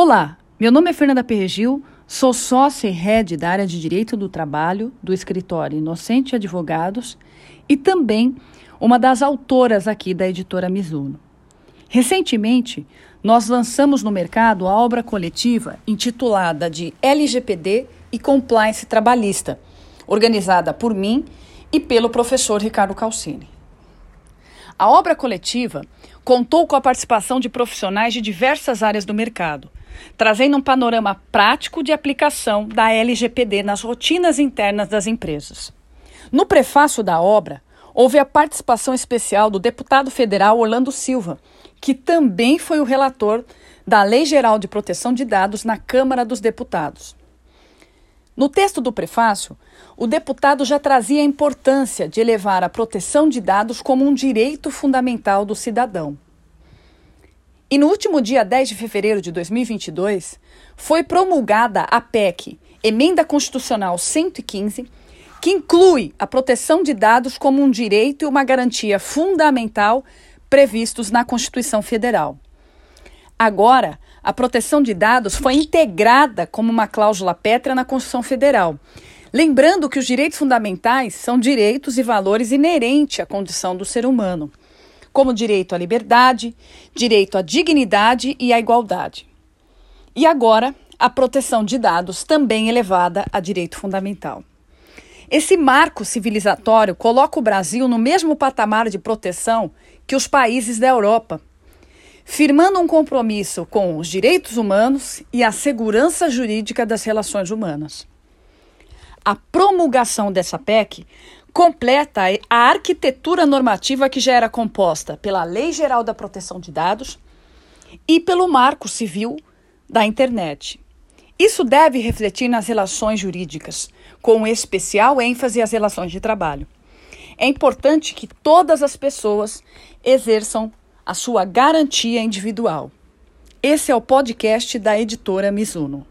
Olá, meu nome é Fernanda Perregil, sou sócia e head da área de Direito do Trabalho do escritório Inocente Advogados e também uma das autoras aqui da editora Mizuno. Recentemente, nós lançamos no mercado a obra coletiva intitulada de LGPD e Compliance Trabalhista, organizada por mim e pelo professor Ricardo Calcini. A obra coletiva contou com a participação de profissionais de diversas áreas do mercado, trazendo um panorama prático de aplicação da LGPD nas rotinas internas das empresas. No prefácio da obra, houve a participação especial do deputado federal Orlando Silva, que também foi o relator da Lei Geral de Proteção de Dados na Câmara dos Deputados. No texto do prefácio, o deputado já trazia a importância de elevar a proteção de dados como um direito fundamental do cidadão. E no último dia 10 de fevereiro de 2022, foi promulgada a PEC, Emenda Constitucional 115, que inclui a proteção de dados como um direito e uma garantia fundamental previstos na Constituição Federal. Agora, a proteção de dados foi integrada como uma cláusula pétrea na Constituição Federal. Lembrando que os direitos fundamentais são direitos e valores inerentes à condição do ser humano como direito à liberdade, direito à dignidade e à igualdade. E agora, a proteção de dados também elevada a direito fundamental. Esse marco civilizatório coloca o Brasil no mesmo patamar de proteção que os países da Europa, firmando um compromisso com os direitos humanos e a segurança jurídica das relações humanas. A promulgação dessa PEC completa a arquitetura normativa que já era composta pela Lei Geral da Proteção de Dados e pelo Marco Civil da Internet. Isso deve refletir nas relações jurídicas, com especial ênfase às relações de trabalho. É importante que todas as pessoas exerçam a sua garantia individual. Esse é o podcast da editora Mizuno.